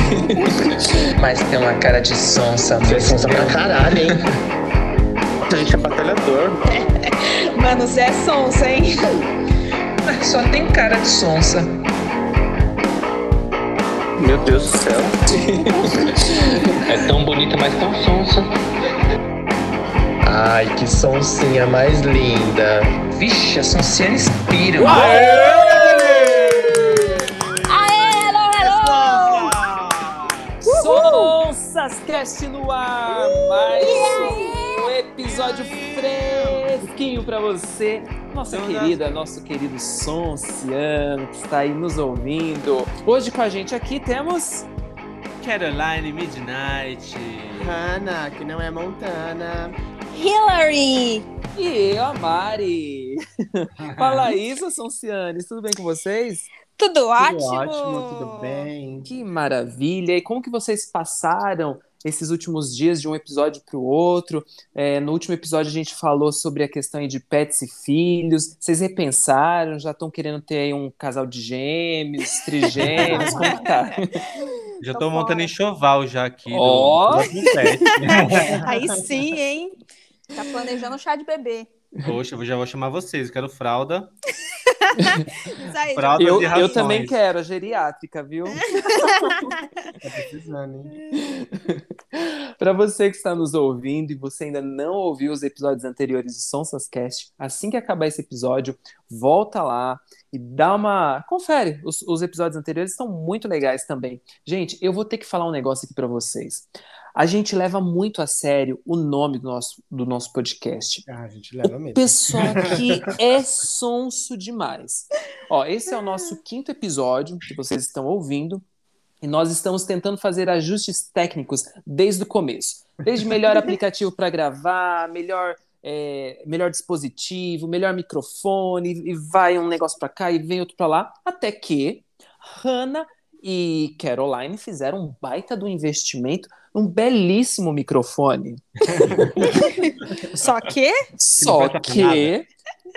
Mas tem uma cara de sonsa. Você é sonsa pra caralho, hein? A gente é batalhador. Mano, você é sonsa, hein? Só tem cara de sonsa. Meu Deus do céu. É tão bonita, mas tão sonsa. Ai, que sonsinha mais linda. Vixe, a sonsiana inspira. Aê, Sonsas Cast no ar! Mais um episódio fresquinho pra você, nossa querida, nosso querido Sonciano, que está aí nos ouvindo. Hoje com a gente aqui temos. Caroline Midnight. Hannah, que não é Montana. Hillary! E eu, a Mari. Fala isso, Sonciane, tudo bem com vocês? Tudo Tudo ótimo? ótimo, tudo bem. Que maravilha! E como que vocês passaram esses últimos dias de um episódio para o outro? É, no último episódio a gente falou sobre a questão aí de pets e filhos. Vocês repensaram? Já estão querendo ter aí um casal de gêmeos, trigêmeos? como que tá? Já tô montando enxoval já aqui. Ó. do pet. Aí sim, hein? Tá planejando um chá de bebê. Poxa, eu já vou chamar vocês. Eu quero fralda. Isso aí. Fralda Eu, de eu também quero, a geriátrica, viu? Tá precisando, hein? Para você que está nos ouvindo e você ainda não ouviu os episódios anteriores de Sonsas Cast, assim que acabar esse episódio, volta lá e dá uma. Confere. Os, os episódios anteriores estão muito legais também. Gente, eu vou ter que falar um negócio aqui para vocês. A gente leva muito a sério o nome do nosso, do nosso podcast. Ah, a gente leva mesmo. Pessoal que é sonso demais. Ó, esse é o nosso quinto episódio que vocês estão ouvindo. E nós estamos tentando fazer ajustes técnicos desde o começo. Desde melhor aplicativo para gravar, melhor, é, melhor dispositivo, melhor microfone, e e vai um negócio para cá e vem outro para lá, até que Hannah e Caroline fizeram um baita do investimento num belíssimo microfone. Só que Só que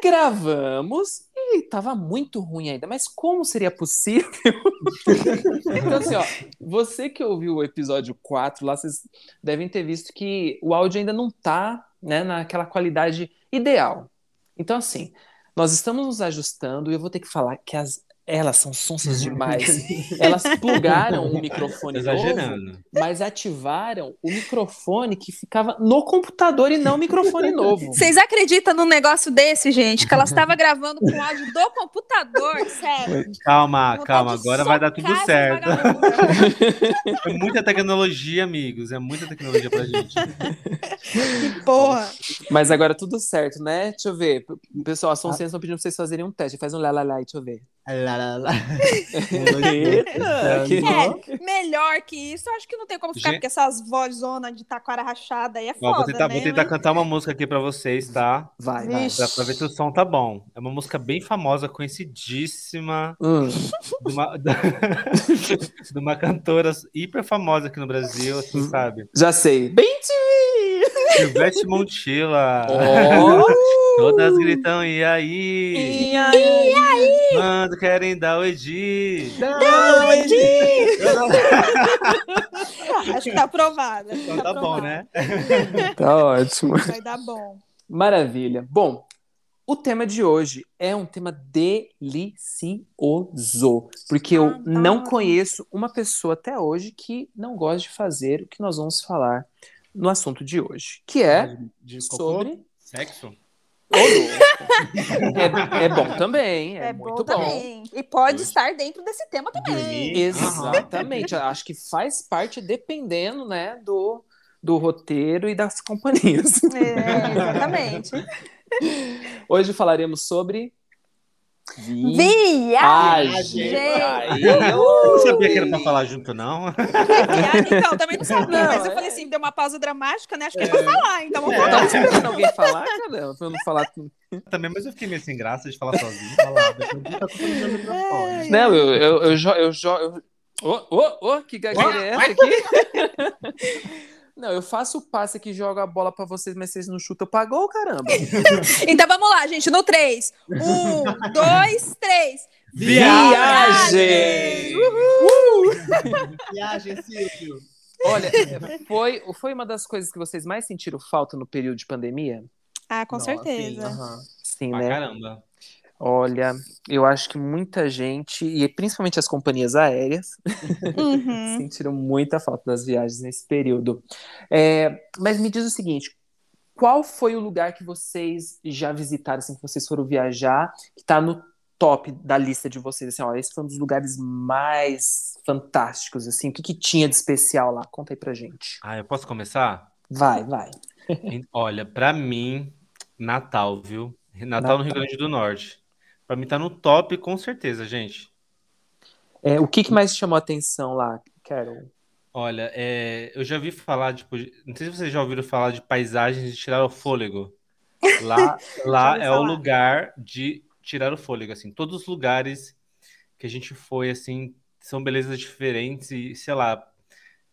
gravamos e tava muito ruim ainda. Mas como seria possível? então, assim, ó, você que ouviu o episódio 4 lá, vocês devem ter visto que o áudio ainda não tá né, naquela qualidade ideal. Então, assim, nós estamos nos ajustando e eu vou ter que falar que as. Elas são sonsas demais. Elas plugaram o microfone novo, Exagerando. mas ativaram o microfone que ficava no computador e não o microfone novo. vocês acreditam num negócio desse, gente? Que ela estava gravando com áudio do computador, sério. Calma, calma. Agora vai dar tudo certo. É muita tecnologia, amigos. É muita tecnologia pra gente. Porra. Mas agora tudo certo, né? Deixa eu ver. Pessoal, a Sonsense estão pedindo pra vocês fazerem um teste. Faz um lá, lá, lá, deixa eu ver. Lá, lá, lá. Eita, que- É, melhor que isso, eu acho que não tem como ficar, Gente- porque essas vozonas de taquara rachada aí é Ó, foda, vou tentar, né? vou tentar Mas- cantar uma música aqui pra vocês, tá? Vai, vai. Pra, pra ver se o som tá bom. É uma música bem famosa, conhecidíssima. Hum. de uma, de uma cantora hiper famosa aqui no Brasil, assim, sabe? Já sei. Bem te Silvestre Montilla. Oh! Todas gritam, e aí? E aí? Quando querem dar o Edi? Não, Edi! Acho que tá aprovada. Então tá bom, aprovada. né? Tá ótimo. Vai dar bom. Maravilha. Bom, o tema de hoje é um tema delicioso, porque eu Ah, não tá. conheço uma pessoa até hoje que não gosta de fazer o que nós vamos falar no assunto de hoje, que é De cocô. sobre Sexo? É, é bom também, é, É, bom muito bom. também. E pode estar dentro desse tema também. Exatamente. Acho que faz parte dependendo, né, do, do roteiro e das companhias. É, exatamente. Hoje falaremos sobre Viagem! Eu não sabia que era pra falar junto, não. Viagem. Então, também não sabia, Não, mas eu é. falei assim, deu uma pausa dramática, né? Acho que é pra falar, então vamos Eu tava falar. esperando alguém falar, caramba, pra eu não falar. Também, mas eu fiquei meio sem graça de falar sozinho. Falar. Não, eu, eu, eu, jo- eu, jo- eu... Ô, ô, ô, que gagueira é essa aqui? Não, eu faço o passe que joga a bola pra vocês, mas vocês não chutam pra gol, caramba. Então vamos lá, gente, no 3. Um, dois, três. Viagem! Uhul! Viagem, Silvio. Olha, foi, foi uma das coisas que vocês mais sentiram falta no período de pandemia? Ah, com Nossa, certeza. Sim, Pra né? caramba. Olha, eu acho que muita gente, e principalmente as companhias aéreas, Uhum. sentiram muita falta das viagens nesse período. É, mas me diz o seguinte: qual foi o lugar que vocês já visitaram, assim, que vocês foram viajar, que tá no top da lista de vocês? Assim, ó, esse foi um dos lugares mais fantásticos, assim. O que, que tinha de especial lá? Conta aí pra gente. Ah, eu posso começar? Vai, vai. Olha, pra mim, Natal, viu? Natal no Rio Grande do Norte. Pra mim tá no top, com certeza, gente. É, o que, que mais chamou a atenção lá, Carol? Olha, é, eu já ouvi falar, tipo, de- não sei se vocês já ouviram falar de paisagens de tirar o fôlego. Lá, lá é o falar. lugar de tirar o fôlego, assim. Todos os lugares que a gente foi, assim, são belezas diferentes e, sei lá,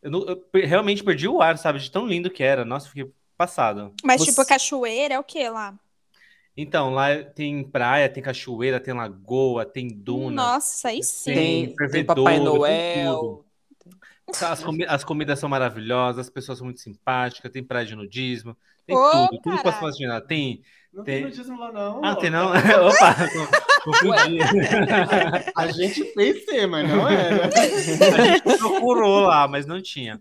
eu, não- eu realmente perdi o ar, sabe? De tão lindo que era. Nossa, fiquei passado. Mas, Você- tipo, cachoeira é o que lá? Então, lá tem praia, tem cachoeira, tem lagoa, tem duna. Nossa, aí sim. Tem Tem, tem Papai tem Noel. As, comi- as comidas são maravilhosas, as pessoas são muito simpáticas, tem praia de nudismo, tem Ô, tudo, tudo que posso imaginar. Tem. Não Tem- tem nudismo lá, não. Ah, tem não? Opa, confundi. A gente fez ser, mas não era. A gente procurou lá, mas não tinha.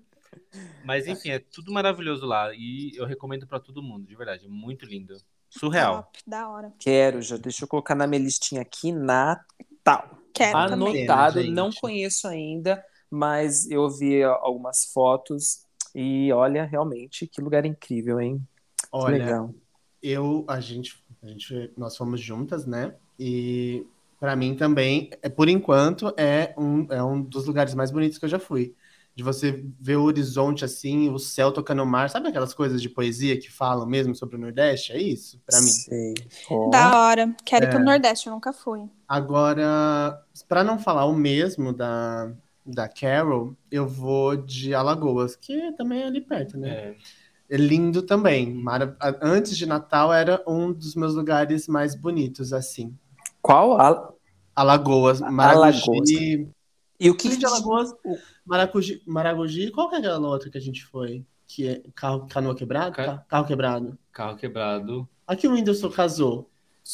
Mas enfim, é tudo maravilhoso lá e eu recomendo pra todo mundo, de verdade, é muito lindo. Surreal. Top, da hora. Quero, já deixa eu colocar na minha listinha aqui, Natal. Quero também. Anotado, gente. não conheço ainda, mas eu vi algumas fotos e olha, realmente, que lugar incrível, hein? Que Olha, legal. eu, a gente, a gente, nós fomos juntas, né? E pra mim também, é, por enquanto, é um, é um dos lugares mais bonitos que eu já fui. De você ver o horizonte assim, o céu tocando o mar, sabe aquelas coisas de poesia que falam mesmo sobre o Nordeste? É isso, pra mim. Sei. Ó, Da hora. Quero ir pro É. Nordeste, eu nunca fui. Agora, pra não falar o mesmo da, da Carol, eu vou de Alagoas, que também é ali perto, né? É, É lindo também. Mara- Antes de Natal era um dos meus lugares mais bonitos, assim. Qual? Al- Alagoas, Alagoas. E o que Além de Alagoas, Maragogi, qual que é aquela outra que a gente foi? Que é carro, canoa quebrado? Ca- Ca- Carro quebrado. carro quebrado. Aqui o Whindersson casou.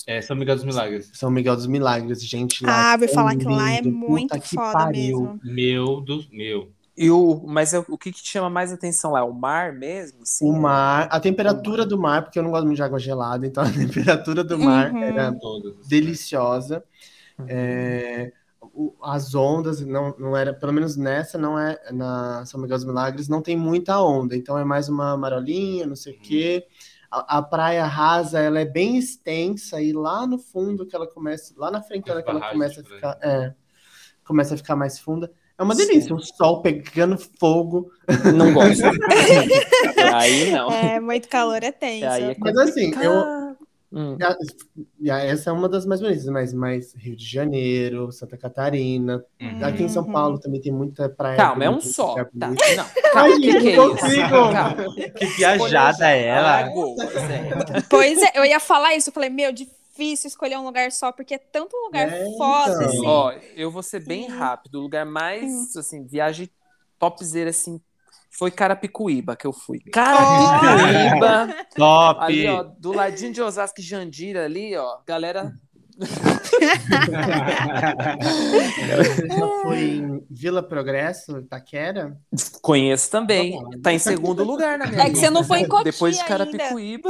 É, São Miguel dos Milagres. São Miguel dos Milagres, gente. Lá Ah, ouvi é falar que lá é lindo, muito foda pariu. mesmo. Meu do meu. E o, mas é o que, que te chama mais atenção lá? O mar mesmo? Assim, O mar, a temperatura do mar, porque eu não gosto muito de água gelada, então a temperatura do mar Uhum. era Todas. deliciosa. É, o- as ondas não, não era, pelo menos nessa, não é na São Miguel dos Milagres, não tem muita onda, então é mais uma marolinha, não sei o quê. A, a praia rasa, ela é bem extensa e lá no fundo que ela começa, lá na frente As que ela começa a ficar, é, começa a ficar mais funda. É uma delícia, o sol pegando fogo. Não gosto. aí não. É, muito calor é tenso. Aí é Mas assim, eu. Hum. A- e a- essa é uma das mais bonitas, mas mais Rio de Janeiro, Santa Catarina. Uhum. Aqui em São Uhum. Paulo também tem muita praia. Calma, é um só. lugar Tá. Não, Ai, calma, o que, gente, que é. Que viajada é ela. É. Pois é, eu ia falar isso. Eu falei, meu, difícil escolher um lugar só, porque é tanto lugar É, foda, então. assim. Ó, eu vou ser bem rápido. O lugar mais, assim, viagem topzera, assim, foi Carapicuíba que eu fui. Carapicuíba! Top! ali, ó, do ladinho de Osasco e Jandira ali, ó, galera... Você já foi em Vila Progresso, Itaquera? Conheço também. Tá em segundo lugar na minha É que você não foi em Cotia Depois de. Carapicuíba.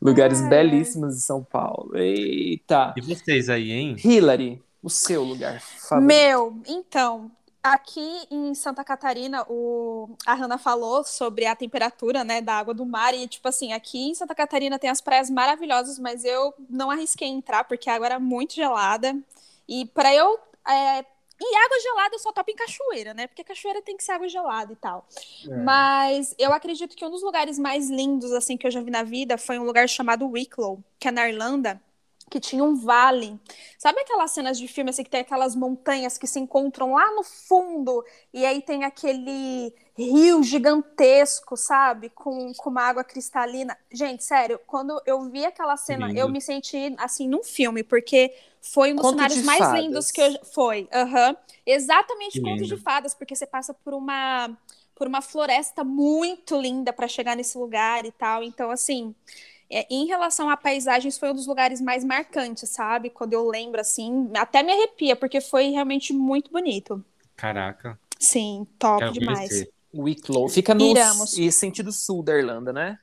Lugares belíssimos de São Paulo. Eita! E vocês aí, hein? Hillary, o seu lugar favorito. Meu, então, aqui em Santa Catarina, o... a Hanna falou sobre a temperatura, né, da água do mar. E, tipo assim, aqui em Santa Catarina tem as praias maravilhosas, mas eu não arrisquei entrar porque a água era muito gelada. E para eu. É... E água gelada eu só topo em cachoeira, né? Porque cachoeira tem que ser água gelada e tal. É. Mas eu acredito que um dos lugares mais lindos, assim, que eu já vi na vida foi um lugar chamado Wicklow, que é na Irlanda. Que tinha um vale. Sabe aquelas cenas de filme assim que tem aquelas montanhas que se encontram lá no fundo e aí tem aquele rio gigantesco, sabe? Com, com uma água cristalina. Gente, sério, quando eu vi aquela cena, Lindo. eu me senti assim num filme, porque foi um dos Conto cenários mais fadas. lindos que eu foi. Aham. Exatamente Que conto de lindo. fadas, porque você passa por uma por uma floresta muito linda para chegar nesse lugar e tal. Então, assim, é, em relação a paisagens, foi um dos lugares mais marcantes, sabe? Quando eu lembro, assim, até me arrepia, porque foi realmente muito bonito. Caraca. Sim, top Quero demais. Wicklow. Fica no Iramos. e sentido sul da Irlanda, né?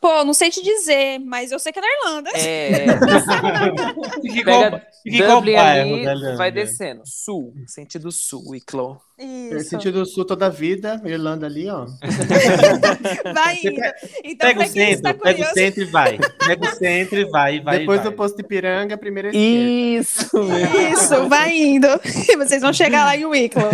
Pô, não sei te dizer, mas eu sei que é na Irlanda. É. Fica igual, fica ali, Irlanda. vai descendo. Sul, sentido sul, Wicklow. Isso. Sentido sul toda a vida, Irlanda ali, ó. Vai indo. Então, Pega o centro, pega o centro e vai. Pega o centro e vai, vai, Depois vai. do posto Ipiranga, primeira esquerda. Isso! isso, vai indo. E vocês vão chegar lá em Wicklow.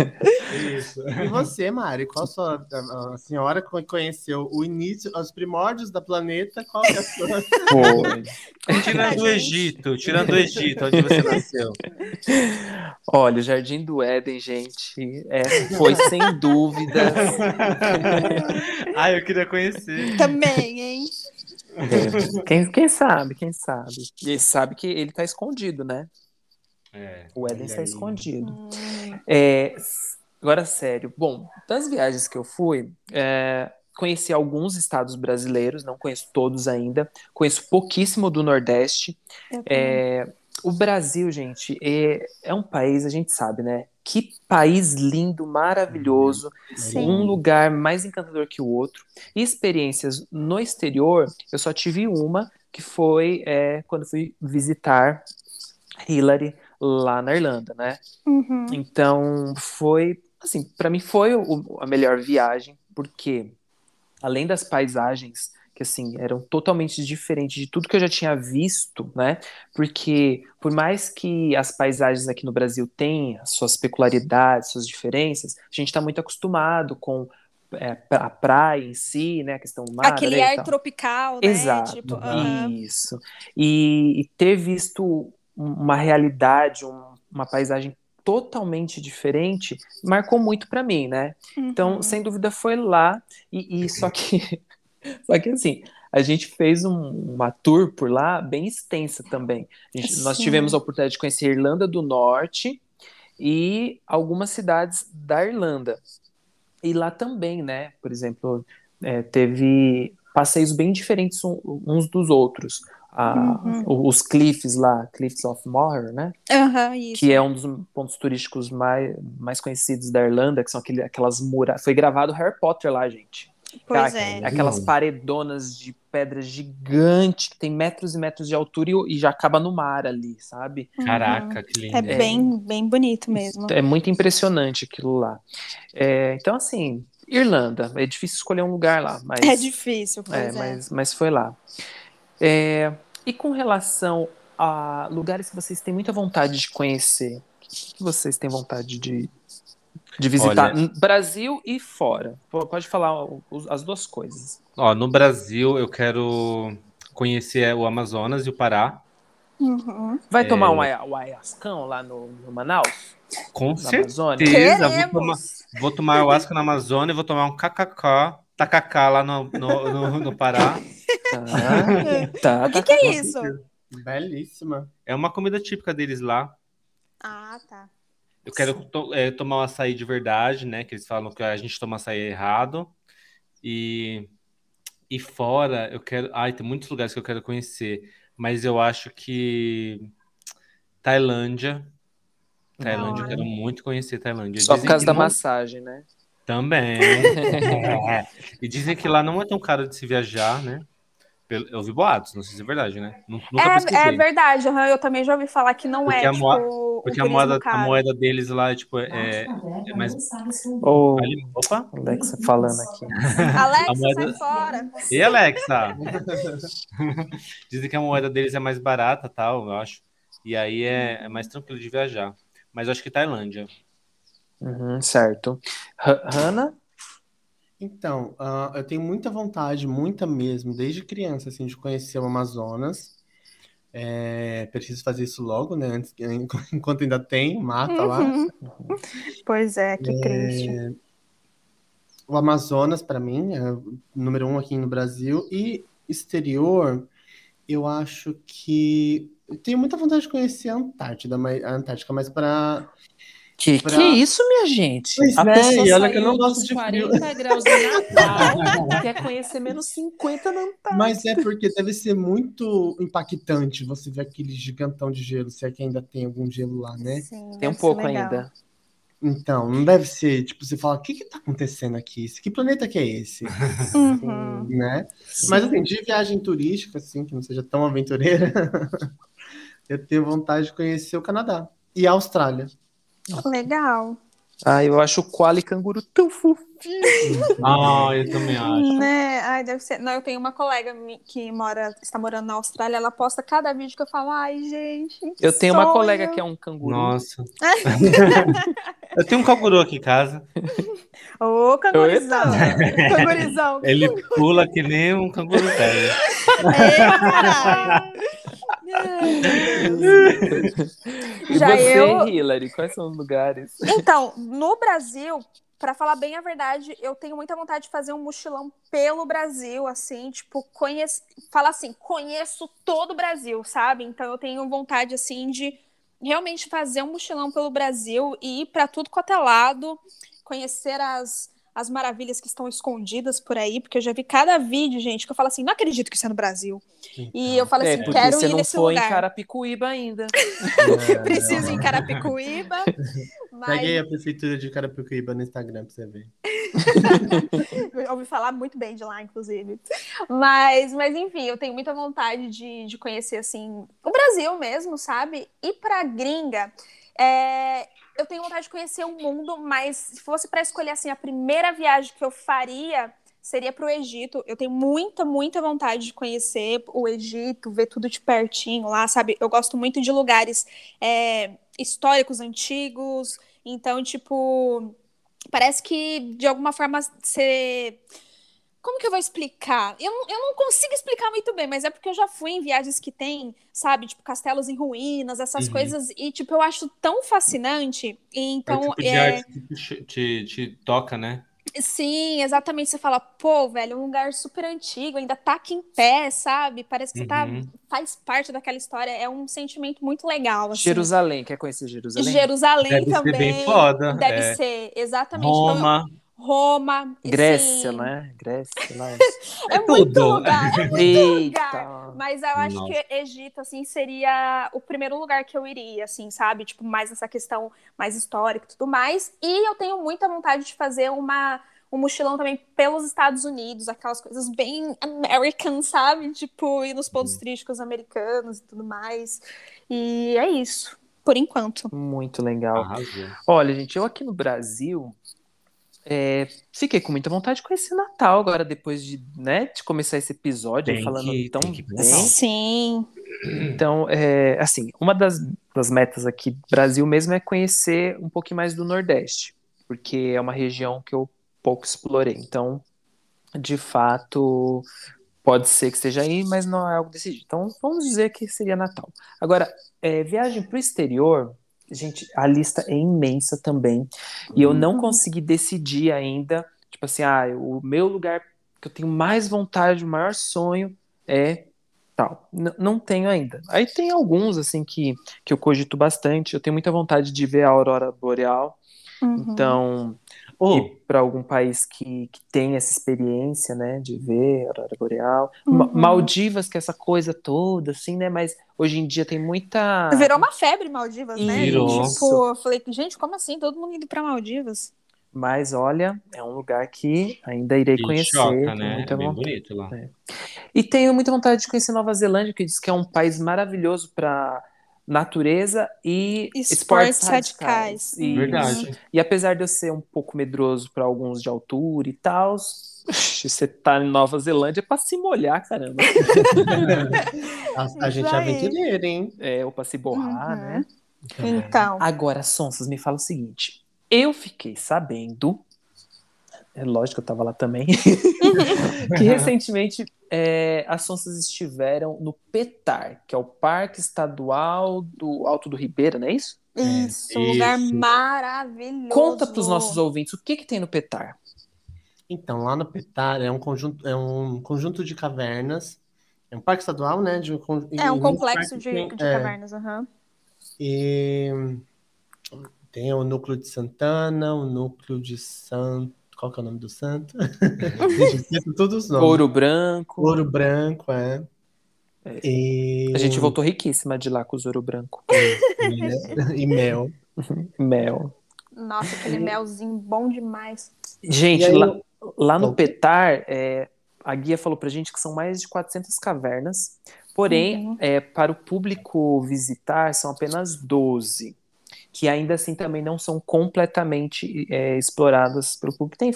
Isso. E você, Mari, qual a sua. A, a senhora que conheceu o início, os primórdios da planeta, qual é a sua. Foi. Tirando o. Egito, tirando o Egito, onde você nasceu. Olha, o Jardim do Éden, gente, é, foi sem dúvidas. ah, eu queria conhecer. Também, hein? É, quem, quem sabe, quem sabe. E ele sabe que ele tá escondido, né? É. O Éden está escondido. Hum, É, agora, sério. Bom, das viagens que eu fui, é, conheci alguns estados brasileiros, não conheço todos ainda. Conheço pouquíssimo do Nordeste. É, o Brasil, gente, é, é um país, a gente sabe, né? Que país lindo, maravilhoso, Sim. um lugar mais encantador que o outro. E experiências no exterior, eu só tive uma, que foi é, quando fui visitar Hillary lá na Irlanda, né? Uhum. Então, foi, assim, para mim foi o- a melhor viagem, porque além das paisagens que assim eram totalmente diferentes de tudo que eu já tinha visto, né? Porque por mais que as paisagens aqui no Brasil tenham as suas peculiaridades, suas diferenças, a gente está muito acostumado com é, a praia em si, né? A questão do mar, Aquele e ar tropical, né? Exato, Tipo, aham. isso. E, e ter visto uma realidade, um- uma paisagem totalmente diferente, marcou muito para mim, né? Então, Uhum. sem dúvida, foi lá. E, e só que, só que assim, a gente fez um- uma tour por lá bem extensa também. A gente- nós tivemos a oportunidade de conhecer a Irlanda do Norte e algumas cidades da Irlanda. E lá também, né? Por exemplo, é, teve passeios bem diferentes uns dos outros. Ah, Uhum. Os cliffs lá, Cliffs of Moher, né? Isso. que é um dos pontos turísticos mais, mais conhecidos da Irlanda, que são aquele, aquelas muralhas. Foi gravado Harry Potter lá, gente. Pois Cara, é. Aquelas paredonas de pedra gigante, que tem metros e metros de altura e, e já acaba no mar ali, sabe? Caraca, que lindo. É bem, bem bonito mesmo. É muito impressionante aquilo lá. É, então, assim, Irlanda, é difícil escolher um lugar lá, mas. É difícil, pois É, é. mas, mas foi lá. É, e com relação a lugares que vocês têm muita vontade de conhecer, o que vocês têm vontade de, de visitar? Olha- Brasil e fora. Pode falar as duas coisas. Ó, no Brasil, eu quero conhecer o Amazonas e o Pará. Uhum. Vai É. tomar um, um ayahuascão lá no, no Manaus? Com Na certeza. Vou tomar, vou tomar ayahuasca na Amazônia e vou tomar um kkk, tacacá lá no, no, no, no Pará. Tá, tá, O que, tá. que é isso? Belíssima. É uma comida típica deles lá. Ah, tá. Eu quero to- é, tomar um açaí de verdade, né? Que eles falam que a gente toma açaí errado. E, e fora, eu quero. Ai, tem muitos lugares que eu quero conhecer. Mas eu acho que Tailândia. Tailândia, eu quero muito conhecer Tailândia. Só por Dizem causa que da não- massagem, né? Também. É. E dizem que lá não é tão caro de se viajar, né? Eu ouvi boatos, não sei se é verdade, né? Nu- Nunca É, é verdade, aham, eu também já ouvi falar que não Porque é, a tipo, um Porque a turismo moeda, a moeda deles lá é tipo. É, é mais. Ô, Ali- Opa! Alexa falando aqui. Alexa, moeda- sai fora. E Alexa? Dizem que a moeda deles é mais barata, tal, eu acho. E aí é, é mais tranquilo de viajar. Mas eu acho que Tailândia. Uhum, certo. Ha- Hannah? Então, ah, eu tenho muita vontade, muita mesmo, desde criança, assim, de conhecer o Amazonas. É, preciso fazer isso logo, né? Antes, enquanto ainda tem, mata lá. Uhum. Pois é, que triste. O Amazonas, para mim, é o número um aqui no Brasil. E exterior, eu acho que. Eu tenho muita vontade de conhecer a Antártida, mas, a Antártica, mas para. Que, Pra- que isso, minha gente? Pois a é, pessoa e olha que eu não gosto de frio. 40 graus de Natal, quer conhecer menos 50 na Antártica. Mas é porque deve ser muito impactante você ver aquele gigantão de gelo, se é que ainda tem algum gelo lá, né? Sim, Tem um pouco legal. ainda. Então, não deve ser, tipo, você fala, o que que tá acontecendo aqui? Que planeta que é esse? Uhum. né? Mas assim, de viagem turística, assim, que não seja tão aventureira, eu tenho vontade de conhecer o Canadá e a Austrália. Legal. Ah, eu acho o e canguru tão fofinho. Ah, eu também acho. Né? Ai, deve ser. Não, eu tenho uma colega que mora, está morando na Austrália, ela posta cada vídeo que eu falo, ai, gente. Eu tenho uma sonho." colega que é um canguru. Nossa. eu tenho um canguru aqui em casa. Ô, cangurizão. Cangurizão. Ele pula que nem um canguru velho. Ei, caralho. E Já você, eu- Hillary, quais são os lugares? Então, no Brasil, pra falar bem a verdade, eu tenho muita vontade de fazer um mochilão pelo Brasil, assim, tipo, conheço, fala assim, conheço todo o Brasil, sabe? Então eu tenho vontade assim de realmente fazer um mochilão pelo Brasil e ir pra tudo quanto é lado, conhecer as as maravilhas que estão escondidas por aí, porque eu já vi cada vídeo, gente, que eu falo assim, não acredito que isso é no Brasil. E eu falo é, assim, quero você ir não nesse foi lugar. em Carapicuíba ainda. Preciso ir em Carapicuíba. mas... Peguei a prefeitura de Carapicuíba no Instagram pra você ver. Eu ouvi falar muito bem de lá, inclusive. Mas, mas enfim, eu tenho muita vontade de, de conhecer, assim, o Brasil mesmo, sabe? E pra gringa, é, eu tenho vontade de conhecer o mundo, mas se fosse pra escolher, assim, a primeira viagem que eu faria seria pro Egito. Eu tenho muita, muita vontade de conhecer o Egito, ver tudo de pertinho lá, sabe? Eu gosto muito de lugares é, históricos, antigos. Então, tipo, parece que de alguma forma você. Como que eu vou explicar? Eu, não- eu não consigo explicar muito bem, mas é porque eu já fui em viagens que tem, sabe, tipo, castelos em ruínas, essas Uhum. coisas, e, tipo, eu acho tão fascinante. E, É o então, tipo de é, arte que te, te, te toca, né? sim, exatamente. Você fala, pô, velho, um lugar super antigo, ainda tá aqui em pé, sabe? Parece que você tá, Uhum. faz parte daquela história. É um sentimento muito legal. Assim. Jerusalém, quer conhecer Jerusalém? Jerusalém Deve ser também. bem foda. Deve é. ser, exatamente. Então, eu- Roma. Grécia, sim. né? Grécia, lá. É, É muito tudo. lugar, é muito lugar. Eita. Mas eu acho Nossa. que Egito, assim, seria o primeiro lugar que eu iria, assim, sabe? Tipo, mais essa questão mais histórica e tudo mais. E eu tenho muita vontade de fazer uma, um mochilão também pelos Estados Unidos, aquelas coisas bem American, sabe? Tipo, ir nos pontos turísticos americanos e tudo mais. E é isso, por enquanto. Muito legal. Arrasou. Olha, gente, eu aqui no Brasil é, fiquei com muita vontade de conhecer Natal agora, depois de, né, de começar esse episódio Tem falando que- tão bem. Sim. Então, é, assim, uma das, das metas aqui do Brasil mesmo é conhecer um pouquinho mais do Nordeste, porque é uma região que eu pouco explorei. Então, de fato, pode ser que esteja aí, mas não é algo decidido. Então, vamos dizer que seria Natal. Agora, é, viagem para o exterior, gente, a lista é imensa também. E eu não consegui decidir ainda, tipo assim, ah, o meu lugar que eu tenho mais vontade, o maior sonho é tal. N- não tenho ainda. Aí tem alguns, assim, que, que eu cogito bastante. Eu tenho muita vontade de ver a aurora boreal. Uhum. Então, Ô, ir para algum país que, que tem essa experiência, né, de ver a aurora boreal. Uhum. Maldivas, que é essa coisa toda, assim, né, mas hoje em dia tem muita... Virou uma febre Maldivas, né? Virou. Tipo, eu falei, gente, como assim? Todo mundo indo pra Maldivas? Mas, olha, é um lugar que ainda irei que conhecer. choca, né? muita É bem vontade. bonito lá. E tenho muita vontade de conhecer Nova Zelândia, que diz que é um país maravilhoso para natureza e Esportes esportes radicais. radicais. Isso. Verdade. E apesar de eu ser um pouco medroso para alguns de altura e tal, você tá em Nova Zelândia é para se molhar, caramba. A, a gente é aventureira, hein? É, ou para se borrar, Uhum. né? Então. Agora, Sonsas, me fala o seguinte. Eu fiquei sabendo é lógico, eu tava lá também, que recentemente é, as Sonsas estiveram no PETAR, que é o Parque Estadual do Alto do Ribeira, não é isso? Isso, um lugar Isso. maravilhoso. Conta para os nossos ouvintes o que, que tem no PETAR. Então, lá no Petar é um conjunto, é um conjunto de cavernas. É um parque estadual, né? De, É um complexo de, tem- de é, cavernas, aham. E tem o núcleo de Santana, o núcleo de Santo. Qual que é o nome do santo? Todos os nomes. Ouro Branco. Ouro branco, é. E, A gente voltou riquíssima de lá com os Ouro Branco. e mel. Mel. Nossa, aquele melzinho bom demais. Gente, aí, lá, lá no Bom. Petar, é, a guia falou pra gente que são mais de 400 cavernas, porém, Uhum. é, para o público visitar, são apenas 12, que ainda assim também não são completamente é, exploradas pelo público. Tem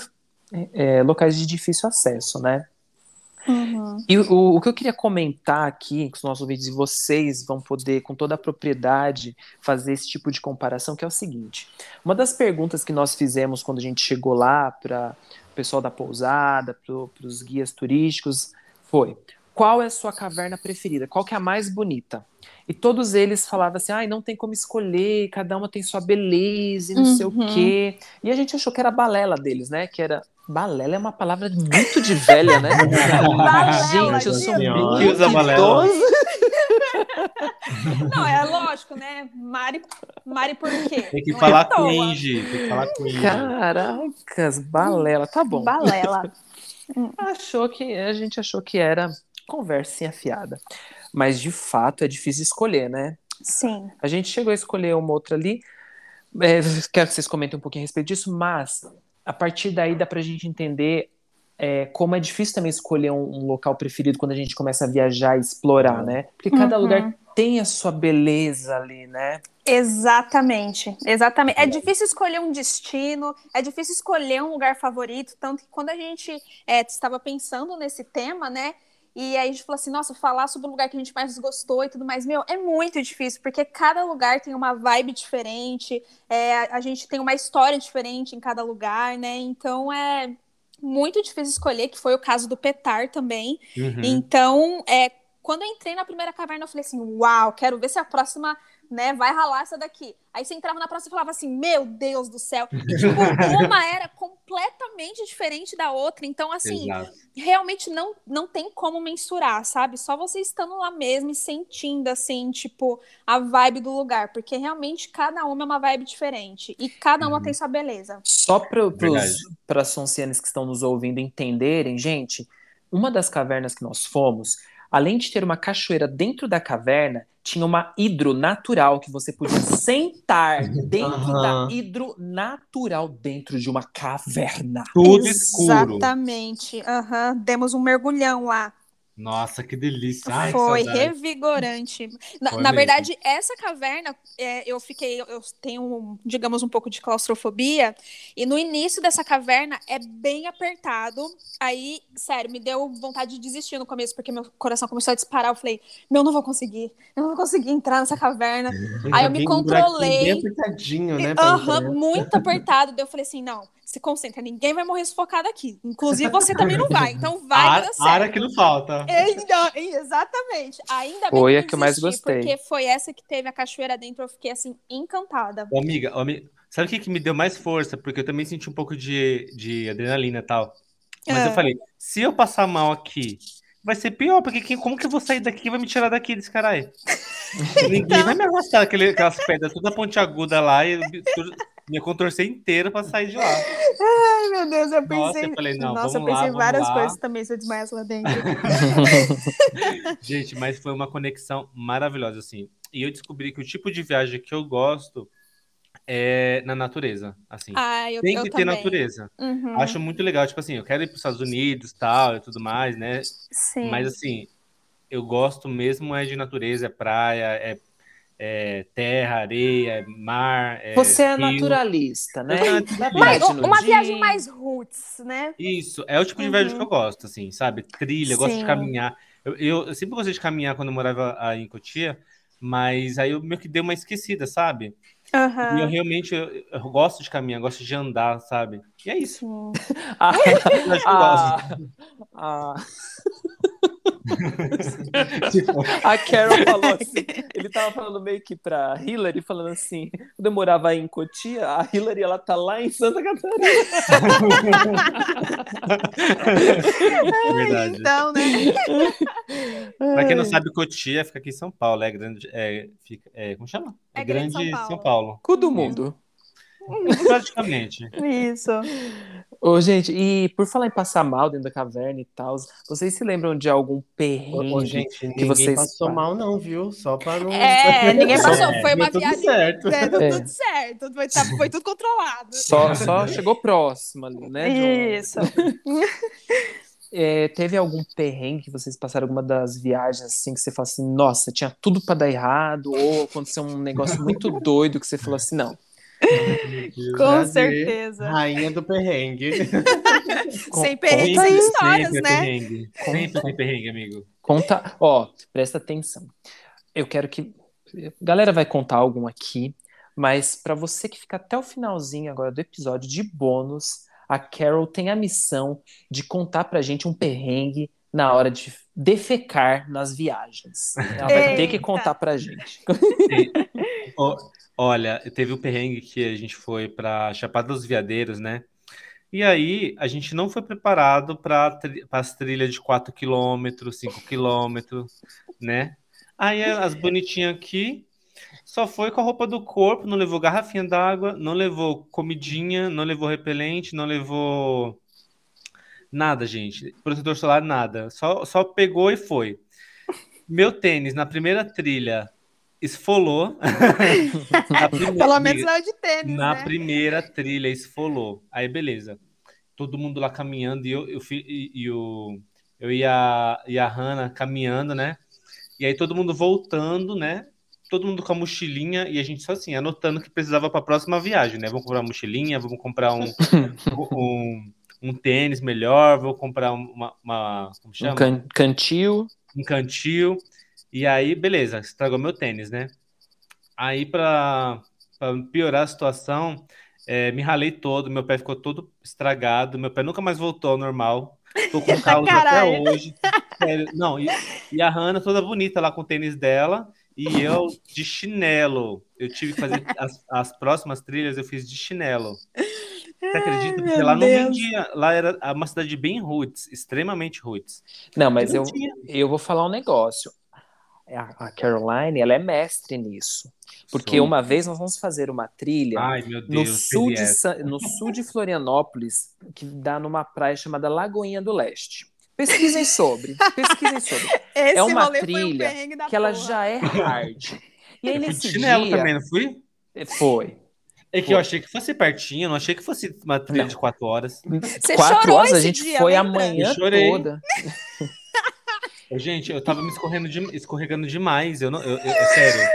é, locais de difícil acesso, né? Uhum. E o, o que eu queria comentar aqui, com os nossos ouvintes, e vocês vão poder, com toda a propriedade, fazer esse tipo de comparação, que é o seguinte. Uma das perguntas que nós fizemos quando a gente chegou lá para o pessoal da pousada, para os guias turísticos, foi qual é a sua caverna preferida? Qual que é a mais bonita? E todos eles falavam assim, ai, não tem como escolher, cada uma tem sua beleza e não sei o Uhum. quê. E a gente achou que era a balela deles, né? Que era. Balela é uma palavra muito de velha, né? Balela, gente, eu sou muito Que usa balela? Não, é lógico, né? Mari, Mari por quê? Tem que Não é falar à com. Angie. Tem que falar com Angie. Caracas, balela, tá bom. Balela. Achou que a gente achou que era conversinha fiada. Mas de fato é difícil escolher, né? Sim. A gente chegou a escolher uma outra ali. É, quero que vocês comentem um pouquinho a respeito disso, mas a partir daí dá pra gente entender é, como é difícil também escolher um, um local preferido quando a gente começa a viajar e explorar, né? Porque cada Uhum. lugar tem a sua beleza ali, né? Exatamente, exatamente. É difícil escolher um destino, é difícil escolher um lugar favorito, tanto que quando a gente é, estava pensando nesse tema, né? E aí a gente falou assim, nossa, falar sobre o lugar que a gente mais gostou e tudo mais, meu, é muito difícil, porque cada lugar tem uma vibe diferente, é, a gente tem uma história diferente em cada lugar, né? Então é muito difícil escolher, que foi o caso do Petar também. Uhum. Então, é, quando eu entrei na primeira caverna, eu falei assim: uau, quero ver se a próxima né, vai ralar essa daqui. Aí você entrava na próxima e falava assim: meu Deus do céu. E, tipo, uma era completamente diferente da outra. Então, assim, Exato. realmente não, não tem como mensurar, sabe? Só você estando lá mesmo e sentindo, assim, tipo, a vibe do lugar. Porque realmente cada uma é uma vibe diferente. E cada uma Uhum. tem sua beleza. Só para as soncianes que estão nos ouvindo entenderem, gente, uma das cavernas que nós fomos, além de ter uma cachoeira dentro da caverna, tinha uma hidro natural que você podia sentar dentro Aham. da hidro natural dentro de uma caverna. Tudo escuro. Exatamente. Aham. Demos um mergulhão lá. Nossa, que delícia. Ai, que Foi saudade. revigorante. Na, Foi na verdade, essa caverna, é, eu fiquei, eu tenho, digamos, um pouco de claustrofobia, e no início dessa caverna é bem apertado. Aí, sério, me deu vontade de desistir no começo, porque meu coração começou a disparar. Eu falei, meu, não vou conseguir, eu não vou conseguir entrar nessa caverna. Aí eu me controlei. Bem apertadinho, né? muito apertado. Daí eu falei assim: não, se concentra, ninguém vai morrer sufocado aqui. Inclusive você também não vai, então vai certo. Área que não falta. Ainda, exatamente. Ainda bem Foi que a que eu mais gostei. Porque foi essa que teve a cachoeira dentro, eu fiquei assim, encantada. Ô, amiga, ô, ami- sabe o que, que me deu mais força? Porque eu também senti um pouco de, de adrenalina e tal. Mas Ah. eu falei, se eu passar mal aqui, vai ser pior, porque quem- como que eu vou sair daqui e vai me tirar daqui desse caralho? Ninguém Então. vai me arrastar aquele, aquelas pedras toda pontiaguda lá e eu me contorcer inteiro pra sair de lá. Ai, meu Deus, eu Nossa, pensei. eu falei, não, Nossa, eu vamos lá, pensei em vamos várias lá. coisas também se eu desmaiasse lá dentro. Gente, mas foi uma conexão maravilhosa, assim. E eu descobri que o tipo de viagem que eu gosto é na natureza, assim. Ah, eu, Tem eu que ter também. natureza. Uhum, Acho muito legal, tipo assim, eu quero ir para os Estados Unidos, tal, e tudo mais, né? Sim. Mas assim, eu gosto mesmo é de natureza, é praia, é, é terra, areia, é mar, é Você é rio. naturalista, né? Mas, uma viagem mais roots, né? Isso, é o tipo de viagem Uhum. que eu gosto, assim, sabe? Trilha, eu gosto de Sim. caminhar. Eu, eu, eu sempre gostei de caminhar quando eu morava aí em Cotia, mas aí eu meio que dei uma esquecida, sabe? Aham. E eu realmente eu, eu gosto de caminhar, gosto de andar, sabe? E é isso. Sim. A, Eu Tipo, a Carol falou assim, ele tava falando meio que pra Hillary, falando assim, quando eu morava em Cotia, a Hillary, ela tá lá em Santa Catarina. Verdade. Então, né? Pra quem não sabe, Cotia fica aqui em São Paulo. É grande. É, fica, é, como chama? É grande São Paulo. São Paulo. Cu do mundo. Praticamente. Isso. Ô, gente, e por falar em passar mal dentro da caverna e tal, vocês se lembram de algum perrengue? ô, gente, ninguém vocês- passou mal, não, viu? Só pra não. É, ninguém Só- passou. Foi uma tudo viagem. certo. É, deu É. tudo certo. Foi, tá- foi tudo controlado. Só, só chegou próximo ali, né? de um- Isso. É, teve algum perrengue que vocês passaram alguma das viagens assim que você fala assim, nossa, tinha tudo pra dar errado, ou aconteceu um negócio muito doido que você falou assim, não. Com certeza. Rainha do perrengue. Sem perrengue, conta sem histórias, Sempre né? perrengue. Sempre tem perrengue, amigo. Conta, ó, presta atenção. Eu quero que a galera vai contar algum aqui, mas pra você que fica até o finalzinho agora do episódio de bônus, a Carol tem a missão de contar pra gente um perrengue na hora de defecar nas viagens. Ela vai ter que Eita. contar pra gente. Olha, teve um perrengue que a gente foi pra Chapada dos Veadeiros, né? E aí a gente não foi preparado para as trilhas de 4 km, 5 km, né? Aí as bonitinhas aqui só foi com a roupa do corpo, não levou garrafinha d'água, não levou comidinha, não levou repelente, não levou nada, gente. Protetor solar, nada. Só, só pegou e foi. Meu tênis na primeira trilha esfolou. Pelo menos é de tênis, na né? primeira trilha esfolou. Aí, beleza. Todo mundo lá caminhando e eu, eu, e, e o, eu e a, e a Hannah caminhando, né? E aí todo mundo voltando, né? Todo mundo com a mochilinha e a gente só assim, anotando que precisava para a próxima viagem, né? Vamos comprar uma mochilinha, vamos comprar um, um, um tênis melhor, vou comprar uma, uma como Um chama? can cantil. um cantil. E aí, beleza, estragou meu tênis, né? Aí, pra, pra piorar a situação, é, me ralei todo, meu pé ficou todo estragado, meu pé nunca mais voltou ao normal. Tô com causa até Caralho. hoje. Sério, não, e, e a Hannah toda bonita lá com o tênis dela, e eu de chinelo. Eu tive que fazer as, as próximas trilhas, eu fiz de chinelo. Você acredita? Porque meu lá não Deus. vendia, lá era uma cidade bem roots, extremamente roots. Não, mas Não eu, eu vou falar um negócio. A, a Caroline, ela é mestre nisso. Porque Sou. uma vez nós vamos fazer uma trilha Ai, meu no Deus, sul, de, no sul de Florianópolis, que dá numa praia chamada Lagoinha do Leste. Pesquisem sobre. Pesquisem sobre. Esse É uma rolê foi um trilha da Que ela porra. já é hard. E aí nesse chinelo dia. também, não fui? Foi. É que eu achei que fosse pertinho, não achei que fosse uma trilha Não. de quatro horas. Você Quatro horas a gente dia, foi a lembra? manhã Eu chorei. toda. Gente, eu tava me escorrendo de- escorregando demais. Eu não, eu, eu- sério.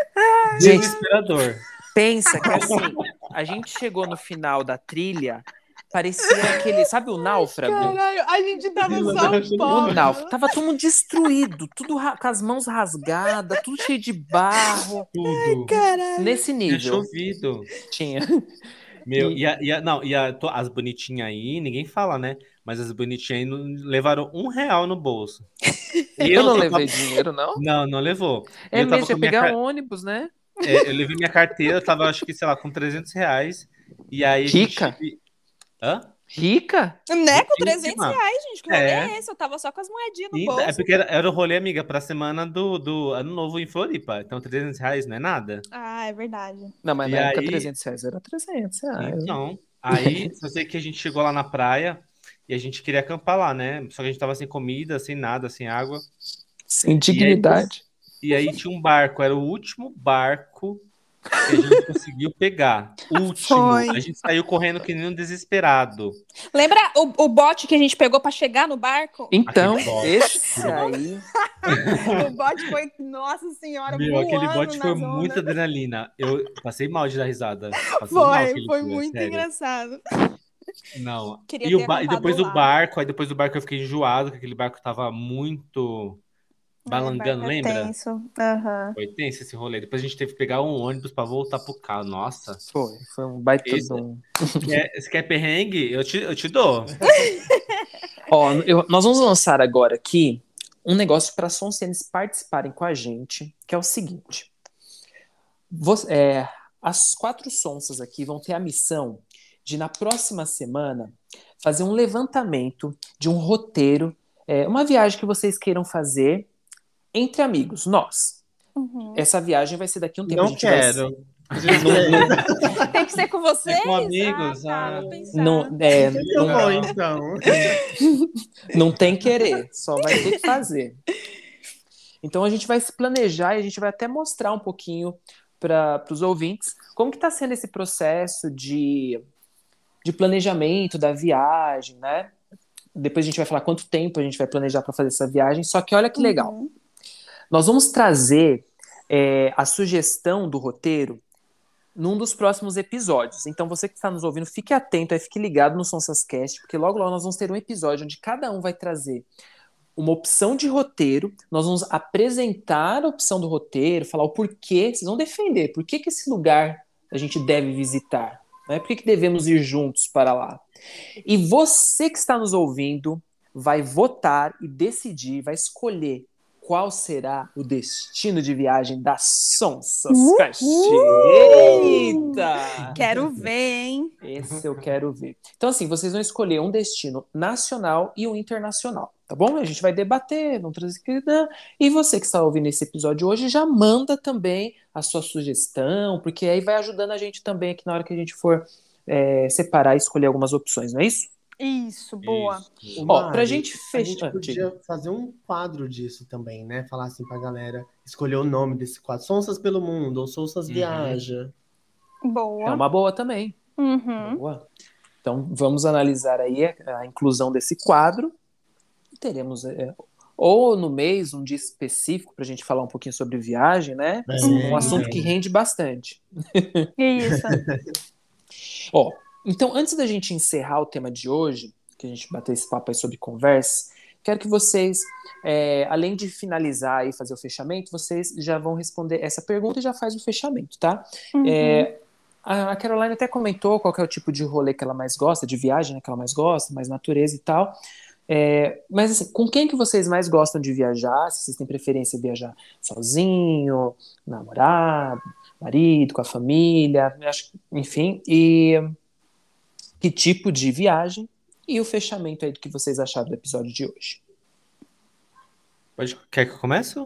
Gente, Desesperador. pensa que assim, a gente chegou no final da trilha, parecia aquele, sabe o náufrago? Caralho, a gente tava só um O náufrago. Tava todo mundo destruído, tudo com as mãos rasgadas, tudo cheio de barro. Tudo. Caralho. Nesse Tinha nível chovido. tinha. Meu, E- e, a, e a- não, e a- as bonitinhas aí, ninguém fala, né? Mas as bonitinhas levaram um real no bolso. E Eu não levei tava- dinheiro, não. Não, não levou. É eu mesmo, minha pegar car- ônibus, né? É, eu levei minha carteira, eu tava, acho que, sei lá, com 300 reais. E aí a gente- Rica? Hã? Rica? Né, com Riquíssima. 300 reais, gente. Que rolê É. é esse? Eu tava só com as moedinhas no Sim, bolso. é porque era, era o rolê, amiga, pra semana do, do Ano Novo em Floripa. Então, 300 reais não é nada. Ah, é verdade. Não, mas E na época aí- 300 reais era 300 reais. Então, aí, só sei que a gente chegou lá na praia e a gente queria acampar lá, né? Só que a gente tava sem comida, sem nada, sem água. Sem dignidade. E aí tinha um barco, era o último barco que a gente conseguiu pegar. Último. Foi. A gente saiu correndo que nem um desesperado. Lembra o, o bote que a gente pegou pra chegar no barco? Então, esse aí. o bote foi, nossa senhora, Meu, aquele bote foi ondas. muita adrenalina. Eu passei mal de dar risada. Passei mal Foi, aquele foi dia, muito sério. engraçado. Não. Queria E, ba- e depois lá. o barco, aí depois do barco eu fiquei enjoado, que aquele barco tava muito balangando, É, lembra? tenso. Aham. Foi tenso esse rolê. Depois a gente teve que pegar um ônibus pra voltar pro carro. Nossa. Foi, foi um um. Quer, você quer perrengue? Eu te, eu te dou. Ó, eu- nós vamos lançar agora aqui um negócio para Soncenes participarem com a gente, que é o seguinte. Você- é, as quatro sonsas aqui vão ter a missão de, na próxima semana, fazer um levantamento de um roteiro, é, uma viagem que vocês queiram fazer entre amigos, nós. Uhum. Essa viagem vai ser daqui a um tempo. a Não gente vai- quero. Tem que ser com vocês? com amigos, Ah, tá, ah. Não, é, Eu não- vou, então. Não tem querer, só vai ter que fazer. Então a gente vai se planejar e a gente vai até mostrar um pouquinho para os ouvintes como que está sendo esse processo de, de planejamento da viagem, né? Depois a gente vai falar quanto tempo a gente vai planejar para fazer essa viagem. Só que olha que legal. Uhum. Nós vamos trazer é, a sugestão do roteiro num dos próximos episódios. Então, você que está nos ouvindo, fique atento, aí, fique ligado no Sonsascast, porque logo logo nós vamos ter um episódio onde cada um vai trazer uma opção de roteiro, nós vamos apresentar a opção do roteiro, falar o porquê, vocês vão defender, por que, que esse lugar a gente deve visitar, né? por que, que devemos ir juntos para lá. E você que está nos ouvindo vai votar e decidir, vai escolher qual será o destino de viagem da Sonsas Uhul! Cast. Eita! Quero ver, hein? Esse eu quero ver. Então, assim, vocês vão escolher um destino nacional e um internacional, tá bom? A gente vai debater, vamos trazer? E você que está ouvindo esse episódio hoje, já manda também a sua sugestão, porque aí vai ajudando a gente também aqui na hora que a gente for é, separar e escolher algumas opções, não é isso? Isso, boa. Isso. Ó, pra Mari, gente A fechar. gente podia fazer um quadro disso também, né? Falar assim pra galera, escolher o nome desse quadro. Sonsas pelo Mundo, ou Sonsas Uhum. Viaja. Boa. É uma boa também. Uhum. Boa. Então, vamos analisar aí a, a inclusão desse quadro. Teremos, é, ou no mês, um dia específico para a gente falar um pouquinho sobre viagem, né? É, um assunto é. que rende bastante. Isso. Ó, então, antes da gente encerrar o tema de hoje, que a gente bater esse papo aí sobre conversa, quero que vocês, é, além de finalizar e fazer o fechamento, vocês já vão responder essa pergunta e já faz o fechamento, tá? Uhum. É, a a Caroline até comentou qual que é o tipo de rolê que ela mais gosta, de viagem né, que ela mais gosta, mais natureza e tal. É, mas assim, com quem que vocês mais gostam de viajar? Se vocês têm preferência em viajar sozinho, namorado, marido, com a família, acho, que- enfim, e que tipo de viagem e o fechamento aí do que vocês acharam do episódio de hoje. Pode, quer que eu comece?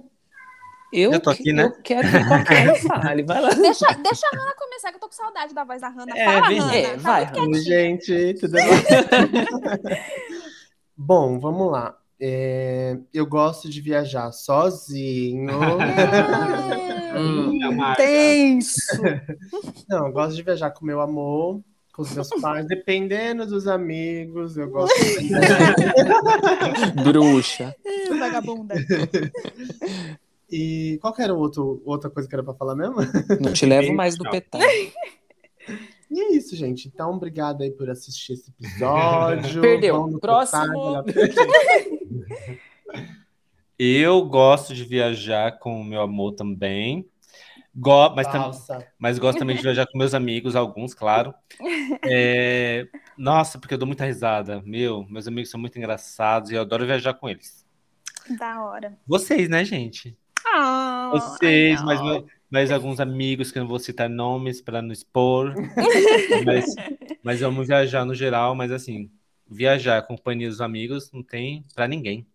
Eu, Eu tô aqui, né? eu quero que qualquer um fale, vai lá. Deixa, deixa a Hannah começar, que eu tô com saudade da voz da Hannah. É, Fala, Hannah. é, Tá vai, muito Oi, quietinha. gente, tudo bem? Bom, vamos lá. É, eu gosto de viajar sozinho. Hum. É Tenso. Não, eu gosto de viajar com meu amor, com os meus pais, dependendo dos amigos. Eu gosto de Bruxa. Vagabunda. E qual que era outro, outra coisa que era pra falar mesmo? Não te levo mais no Tchau. E é isso, gente. Então, obrigado aí por assistir esse episódio. Perdeu. Vamos no Próximo. Eu gosto de viajar com o meu amor também. Go mas, mas gosto também de viajar com meus amigos, alguns, claro. É, Nossa, porque eu dou muita risada. Meu, meus amigos são muito engraçados e eu adoro viajar com eles. Da hora. Vocês, né, gente? Ah, Vocês, mas, não. Mas alguns amigos que eu não vou citar nomes para não expor. mas, mas amo viajar no geral, mas assim, viajar com companhia dos amigos não tem para ninguém.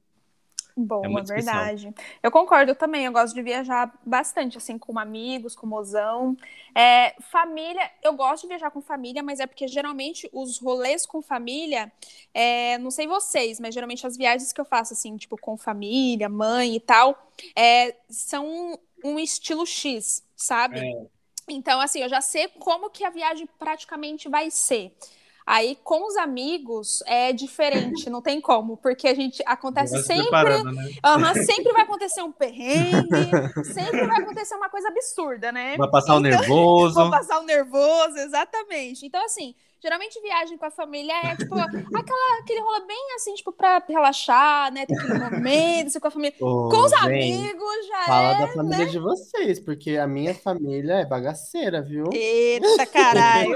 Boa, É verdade. Eu concordo também, eu gosto de viajar bastante, assim, com amigos, com mozão. É, família, eu gosto de viajar com família, mas é porque geralmente os rolês com família, é, não sei vocês, mas geralmente as viagens que eu faço, assim, tipo, com família, mãe e tal, é, são um estilo X, sabe? É. Então, assim, eu já sei como que a viagem praticamente vai ser. Aí, com os amigos, é diferente, não tem como, porque a gente acontece Vai se sempre né? Aham, sempre vai acontecer um perrengue, sempre vai acontecer uma coisa absurda, né? Vai passar o Então, nervoso. Vou passar o nervoso, exatamente. Então, assim, Geralmente viagem com a família é tipo aquela, aquele rolê bem assim, tipo, pra relaxar, né? Ter aquele momento, assim, com a família. Ô, Com os gente, amigos já Fala é. da família de vocês, porque a minha família é bagaceira, viu? Eita, caralho.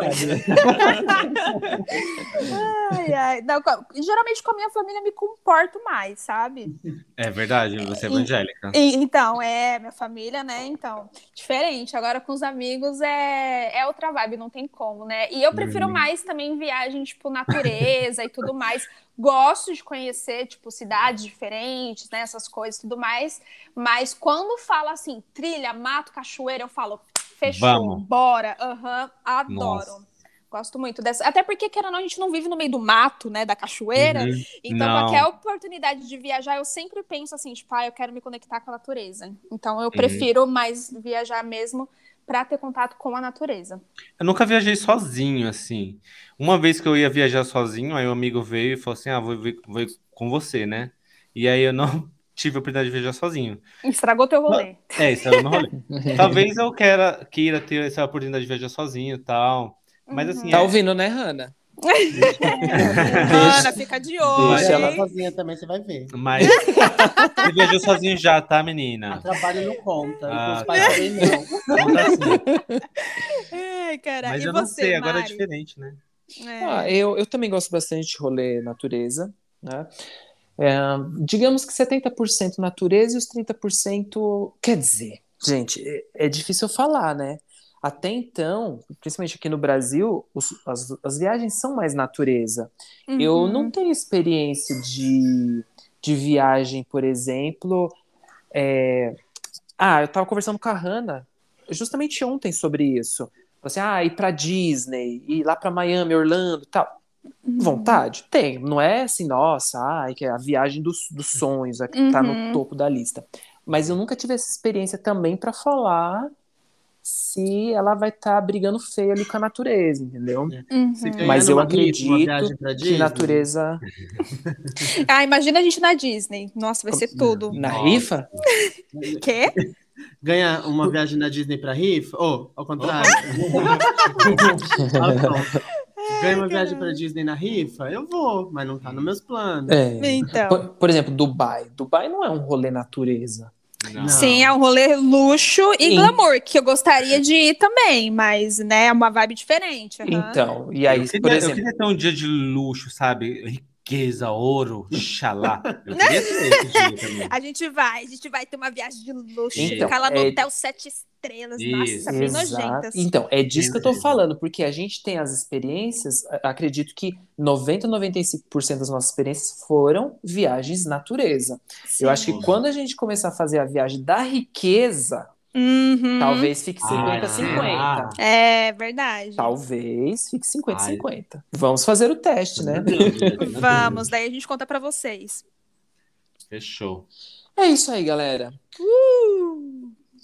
ai, ai. Não, geralmente com a minha família eu me comporto mais, sabe? É verdade, você é evangélica. E- então, é, minha família, né? Então, diferente. Agora com os amigos é, é outra vibe, não tem como, né? E eu prefiro Uhum. mais também viagem, tipo, natureza e tudo mais. Gosto de conhecer, tipo, cidades diferentes, né? Essas coisas e tudo mais. Mas quando fala assim, trilha, mato, cachoeira, eu falo, fechou, Vamos. bora. Aham, adoro. Nossa. Gosto muito dessa. Até porque, querendo ou não, a gente não vive no meio do mato, né? Da cachoeira. Uhum. Então, Não. qualquer oportunidade de viajar, eu sempre penso assim, tipo, ah, eu quero me conectar com a natureza. Então, Uhum. eu prefiro mais viajar mesmo para ter contato com a natureza. Eu nunca viajei sozinho, assim. Uma vez que eu ia viajar sozinho, aí um amigo veio e falou assim: Ah, vou, vou ir com você, né? E aí eu não tive a oportunidade de viajar sozinho. Estragou teu rolê. É, o meu rolê. Talvez eu queira, queira ter essa oportunidade de viajar sozinho e tal. Mas assim, Tá é- ouvindo, né, Hanna? Ana, fica de olho. Deixa ela sozinha também, você vai ver. mas você viajou sozinho já, tá, A menina? trabalho não conta. Ah, os pais também não. Conta assim. Ai, cara. Mas e eu você, não sei, agora é Mari? diferente, né? É. Ah, eu, eu também gosto bastante de rolê natureza, né? É, digamos que 70% natureza e os 30%. Quer dizer, gente, é, é difícil falar, né? Até então, principalmente aqui no Brasil, os- as, as viagens são mais natureza. Eu Uhum. não tenho experiência de, de viagem, por exemplo. é, Ah, eu tava conversando com a Hannah justamente ontem sobre isso. Falei Assim, ah, ir pra Disney, ir lá pra Miami, Orlando e tal. Uhum. Vontade? Tem. Não é assim, nossa, ai, que é a viagem dos, dos sonhos, a que tá Uhum. no topo da lista. Mas eu nunca tive essa experiência também pra falar se ela vai estar brigando feio ali com a natureza, entendeu? Uhum. Se ganhar Mas eu acredito viagem pra Que Disney, natureza. Ah, imagina a gente na Disney. Nossa, vai ser tudo. Na Nossa. rifa? Quê? Ganha uma viagem na Disney pra rifa? Ou, ao contrário. Olha só. Ganha uma viagem pra Disney na rifa? Eu vou, mas não tá nos meus planos. É. Então. Por, por exemplo, Dubai. Dubai não é um rolê natureza. Não. Sim, é um rolê luxo e Sim. glamour, que eu gostaria de ir também, mas, né, é uma vibe diferente. aham. Então, e aí, eu, queria, por eu exemplo, queria ter um dia de luxo, sabe? Riqueza, ouro, xalá. Eu queria ter também. A gente vai, a gente vai ter uma viagem de luxo, Então, ficar lá no é- hotel sete estrelas. Nossa, Isso. bem Exato. nojentas. Então, é disso que eu tô Entendi. falando, porque a gente tem as experiências, acredito que 90, 95% das nossas experiências foram viagens natureza. Eu acho que quando a gente começar a fazer a viagem da riqueza, Uhum. talvez fique 50, Ah, 50. É verdade. Talvez fique 50, Ai. 50. Vamos fazer o teste, né? Vamos, daí a gente conta pra vocês. Fechou. É isso aí, galera.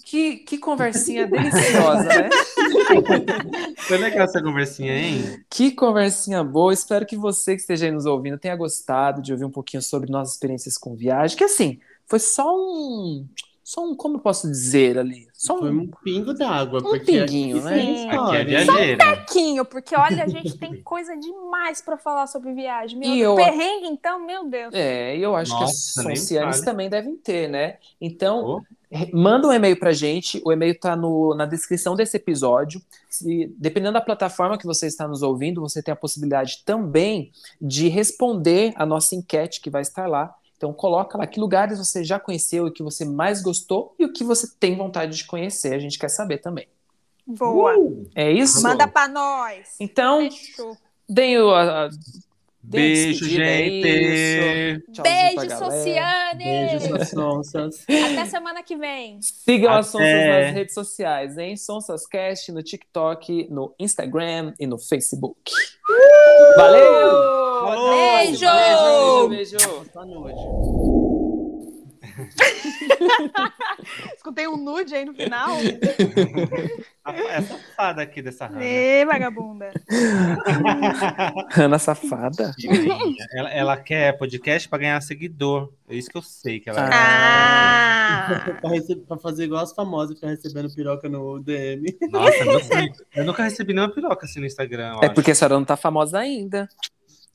Que, que conversinha deliciosa, né? Foi legal essa conversinha, hein? Que conversinha boa. Espero que você que esteja aí nos ouvindo tenha gostado de ouvir um pouquinho sobre nossas experiências com viagem. Que assim, foi só um. Só um, como eu posso dizer ali? Só Foi um, um pingo d'água. um porque pinguinho, aqui né? Sim. Aqui é viajeira. pouquinho, porque olha, a gente tem coisa demais pra falar sobre viagem. Meu E Deus, eu- perrengue, então, meu Deus. É, e eu acho Nossa, que soncianes fale. também devem ter, né? Então, Oh. manda um e-mail pra gente. O e-mail tá no, na descrição desse episódio. Se, dependendo da plataforma que você está nos ouvindo, você tem a possibilidade também de responder a nossa enquete que vai estar lá. Então, coloca lá que lugares você já conheceu e que você mais gostou e o que você tem vontade de conhecer. A gente quer saber também. Boa. É isso? Manda pra nós. Então, Fechou. deem o. a Beijo, é gente. Beijo. Sociane. Beijo, sonsas. Até semana que vem. Sigam as Sonsas Até. nas redes sociais, hein? Sonsascast no TikTok, no Instagram e no Facebook. Valeu! Falou! Até. Beijo! Beijo, beijo, beijo. Boa noite. Escutei um nude aí no final. A- É safada aqui dessa Hannah. Ê, vagabunda. Hannah safada. Ela, ela quer podcast pra ganhar seguidor. É isso que eu sei que ela Ah! pra, rece- pra fazer igual as famosas, ficar recebendo piroca no DM. Nossa, eu, nunca- eu nunca recebi nenhuma piroca assim no Instagram. É acho. porque a senhora não tá famosa ainda.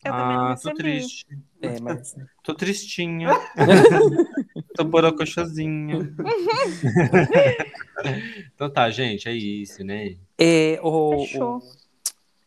Eu também não Ah, tô recebi. triste. É, mas. Tô tristinha. tô borocochosinha. então tá, gente, é isso, né? É, o, Fechou. o-